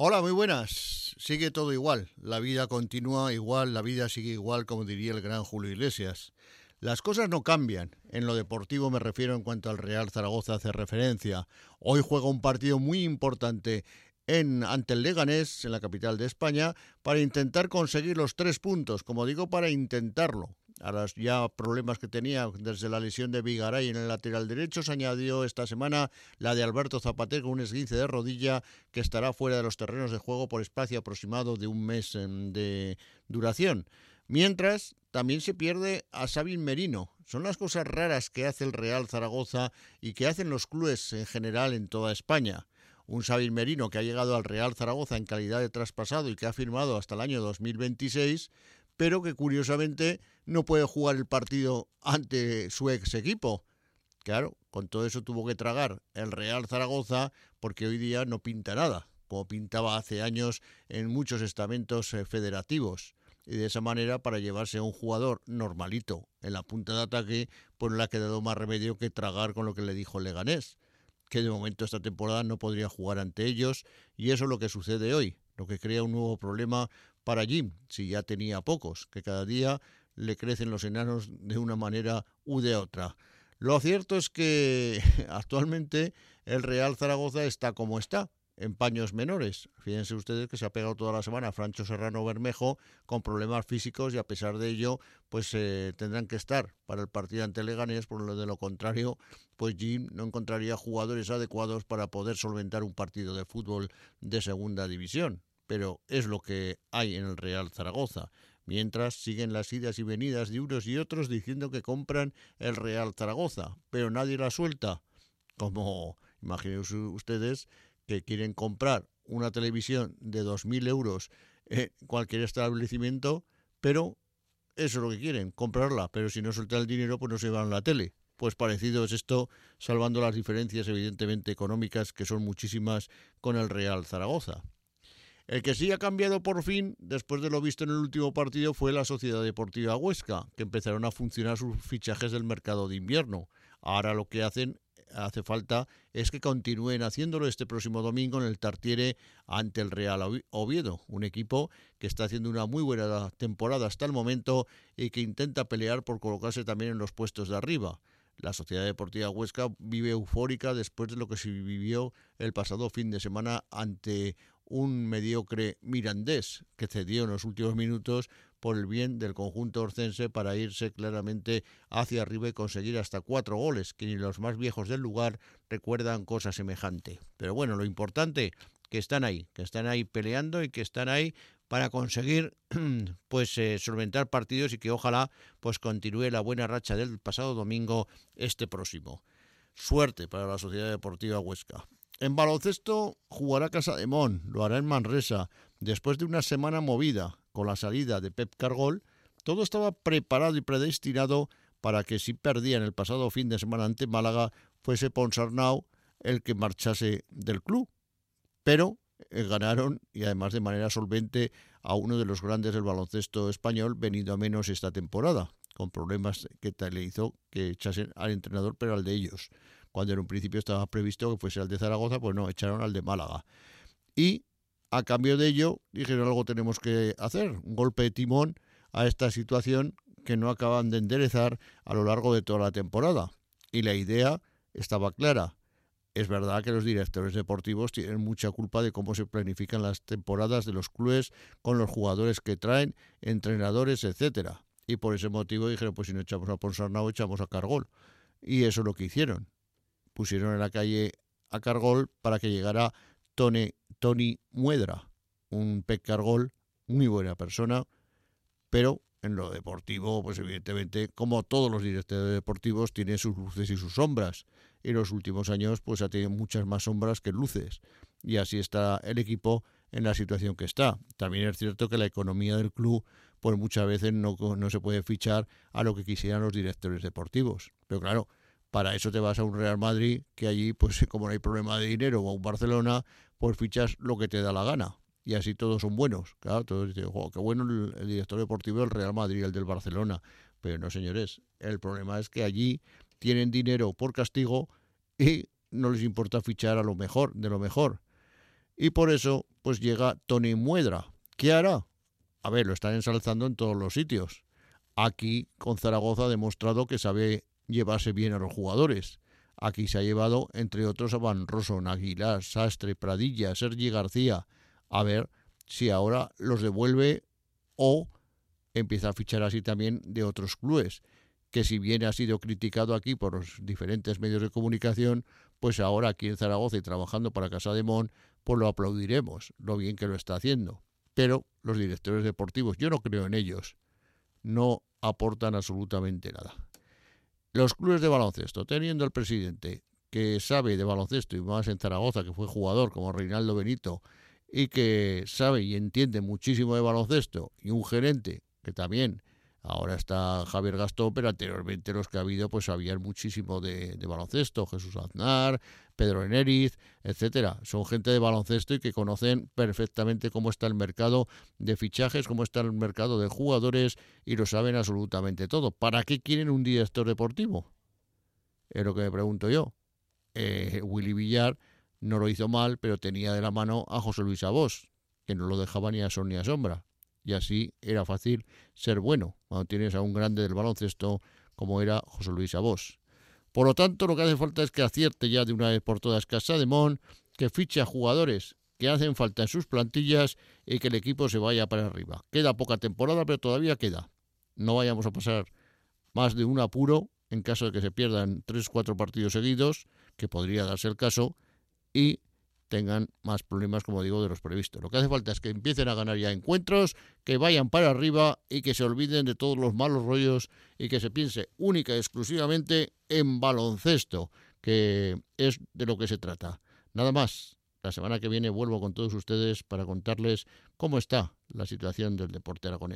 Hola, muy buenas. Sigue todo igual. La vida continúa igual, la vida sigue igual, como diría el gran Julio Iglesias. Las cosas no cambian. En lo deportivo me refiero en cuanto al Real Zaragoza hace referencia. Hoy juega un partido muy importante en, ante el Leganés, en la capital de España, para intentar conseguir los tres puntos. Como digo, para intentarlo a los ya problemas que tenía desde la lesión de Vigaray en el lateral derecho, se añadió esta semana la de Alberto Zapatero un esguince de rodilla que estará fuera de los terrenos de juego por espacio aproximado de un mes em, de duración. Mientras, también se pierde a Sabin Merino. Son las cosas raras que hace el Real Zaragoza y que hacen los clubes en general en toda España un Sabin Merino que ha llegado al Real Zaragoza en calidad de traspasado y que ha firmado hasta el año 2026, pero que curiosamente no puede jugar el partido ante su ex equipo. Claro, con todo eso tuvo que tragar el Real Zaragoza porque hoy día no pinta nada, como pintaba hace años en muchos estamentos eh, federativos. Y de esa manera, para llevarse a un jugador normalito en la punta de ataque, pues no le ha quedado más remedio que tragar con lo que le dijo Leganés, que de momento esta temporada no podría jugar ante ellos, y eso es lo que sucede hoy, lo que crea un nuevo problema para Jim, si ya tenía pocos, que cada día le crecen los enanos de una manera u de otra. Lo cierto es que actualmente el Real Zaragoza está como está, en paños menores. Fíjense ustedes que se ha pegado toda la semana Francho Serrano Bermejo con problemas físicos y a pesar de ello, pues eh, tendrán que estar para el partido ante Leganés, por lo de lo contrario, pues Jim no encontraría jugadores adecuados para poder solventar un partido de fútbol de segunda división pero es lo que hay en el Real Zaragoza. Mientras siguen las idas y venidas de unos y otros diciendo que compran el Real Zaragoza, pero nadie la suelta. Como imaginen ustedes que quieren comprar una televisión de 2.000 euros en cualquier establecimiento, pero eso es lo que quieren, comprarla, pero si no sueltan el dinero, pues no se van la tele. Pues parecido es esto, salvando las diferencias evidentemente económicas, que son muchísimas con el Real Zaragoza. El que sí ha cambiado por fin, después de lo visto en el último partido, fue la Sociedad Deportiva Huesca, que empezaron a funcionar sus fichajes del mercado de invierno. Ahora lo que hacen hace falta es que continúen haciéndolo este próximo domingo en el Tartiere ante el Real Oviedo, un equipo que está haciendo una muy buena temporada hasta el momento y que intenta pelear por colocarse también en los puestos de arriba. La Sociedad Deportiva Huesca vive eufórica después de lo que se vivió el pasado fin de semana ante un mediocre mirandés que cedió en los últimos minutos por el bien del conjunto orcense para irse claramente hacia arriba y conseguir hasta cuatro goles, que ni los más viejos del lugar recuerdan cosa semejante. Pero bueno, lo importante que están ahí, que están ahí peleando y que están ahí para conseguir pues eh, solventar partidos y que ojalá pues continúe la buena racha del pasado domingo este próximo. Suerte para la Sociedad Deportiva Huesca. En baloncesto jugará Casa de Mon, lo hará en Manresa. Después de una semana movida con la salida de Pep Cargol, todo estaba preparado y predestinado para que si perdían el pasado fin de semana ante Málaga, fuese Ponsarnau el que marchase del club. Pero eh, ganaron y además de manera solvente a uno de los grandes del baloncesto español venido a menos esta temporada, con problemas que le hizo que echasen al entrenador pero al de ellos cuando en un principio estaba previsto que fuese al de Zaragoza, pues no, echaron al de Málaga. Y a cambio de ello, dijeron algo tenemos que hacer, un golpe de timón a esta situación que no acaban de enderezar a lo largo de toda la temporada. Y la idea estaba clara. Es verdad que los directores deportivos tienen mucha culpa de cómo se planifican las temporadas de los clubes con los jugadores que traen, entrenadores, etcétera. Y por ese motivo dijeron, pues si no echamos a Ponsarnau, echamos a Cargol. Y eso es lo que hicieron pusieron en la calle a Cargol para que llegara Tony, Tony Muedra, un pez Cargol, muy buena persona, pero en lo deportivo, pues evidentemente, como todos los directores deportivos, tiene sus luces y sus sombras. Y en los últimos años, pues ha tenido muchas más sombras que luces. Y así está el equipo en la situación que está. También es cierto que la economía del club, pues muchas veces no, no se puede fichar a lo que quisieran los directores deportivos. Pero claro, para eso te vas a un Real Madrid, que allí, pues como no hay problema de dinero, o a un Barcelona, pues fichas lo que te da la gana. Y así todos son buenos. Claro, todos dicen, qué bueno el, director deportivo del Real Madrid, el del Barcelona. Pero no, señores, el problema es que allí tienen dinero por castigo y no les importa fichar a lo mejor, de lo mejor. Y por eso, pues llega Tony Muedra. ¿Qué hará? A ver, lo están ensalzando en todos los sitios. Aquí, con Zaragoza, ha demostrado que sabe llevarse bien a los jugadores. Aquí se ha llevado, entre otros, a Van Roson, Aguilar, Sastre, Pradilla, Sergi García. A ver si ahora los devuelve o empieza a fichar así también de otros clubes, que si bien ha sido criticado aquí por los diferentes medios de comunicación, pues ahora aquí en Zaragoza y trabajando para Casa de Mon, pues lo aplaudiremos, lo bien que lo está haciendo. Pero los directores deportivos, yo no creo en ellos, no aportan absolutamente nada. Los clubes de baloncesto, teniendo el presidente que sabe de baloncesto y más en Zaragoza, que fue jugador como Reinaldo Benito, y que sabe y entiende muchísimo de baloncesto, y un gerente que también ahora está Javier Gastón, pero anteriormente los que ha habido pues sabían muchísimo de, baloncesto, Jesús Aznar, Pedro Eneriz, etcétera. Son gente de baloncesto y que conocen perfectamente cómo está el mercado de fichajes, cómo está el mercado de jugadores y lo saben absolutamente todo. ¿Para qué quieren un director deportivo? Es lo que me pregunto yo. Eh, Willy Villar no lo hizo mal, pero tenía de la mano a José Luis Abos, que no lo dejaba ni a sol ni a sombra. Y así era fácil ser bueno cuando tienes a un grande del baloncesto como era José Luis Abos. Por lo tanto, lo que hace falta es que acierte ya de una vez por todas Casa de Mon, que fiche a jugadores que hacen falta en sus plantillas y que el equipo se vaya para arriba. Queda poca temporada, pero todavía queda. No vayamos a pasar más de un apuro en caso de que se pierdan tres o cuatro partidos seguidos, que podría darse el caso, y tengan más problemas, como digo, de los previstos. Lo que hace falta es que empiecen a ganar ya encuentros, que vayan para arriba y que se olviden de todos los malos rollos y que se piense única y exclusivamente en baloncesto, que es de lo que se trata. Nada más. La semana que viene vuelvo con todos ustedes para contarles cómo está la situación del deporte aragonés.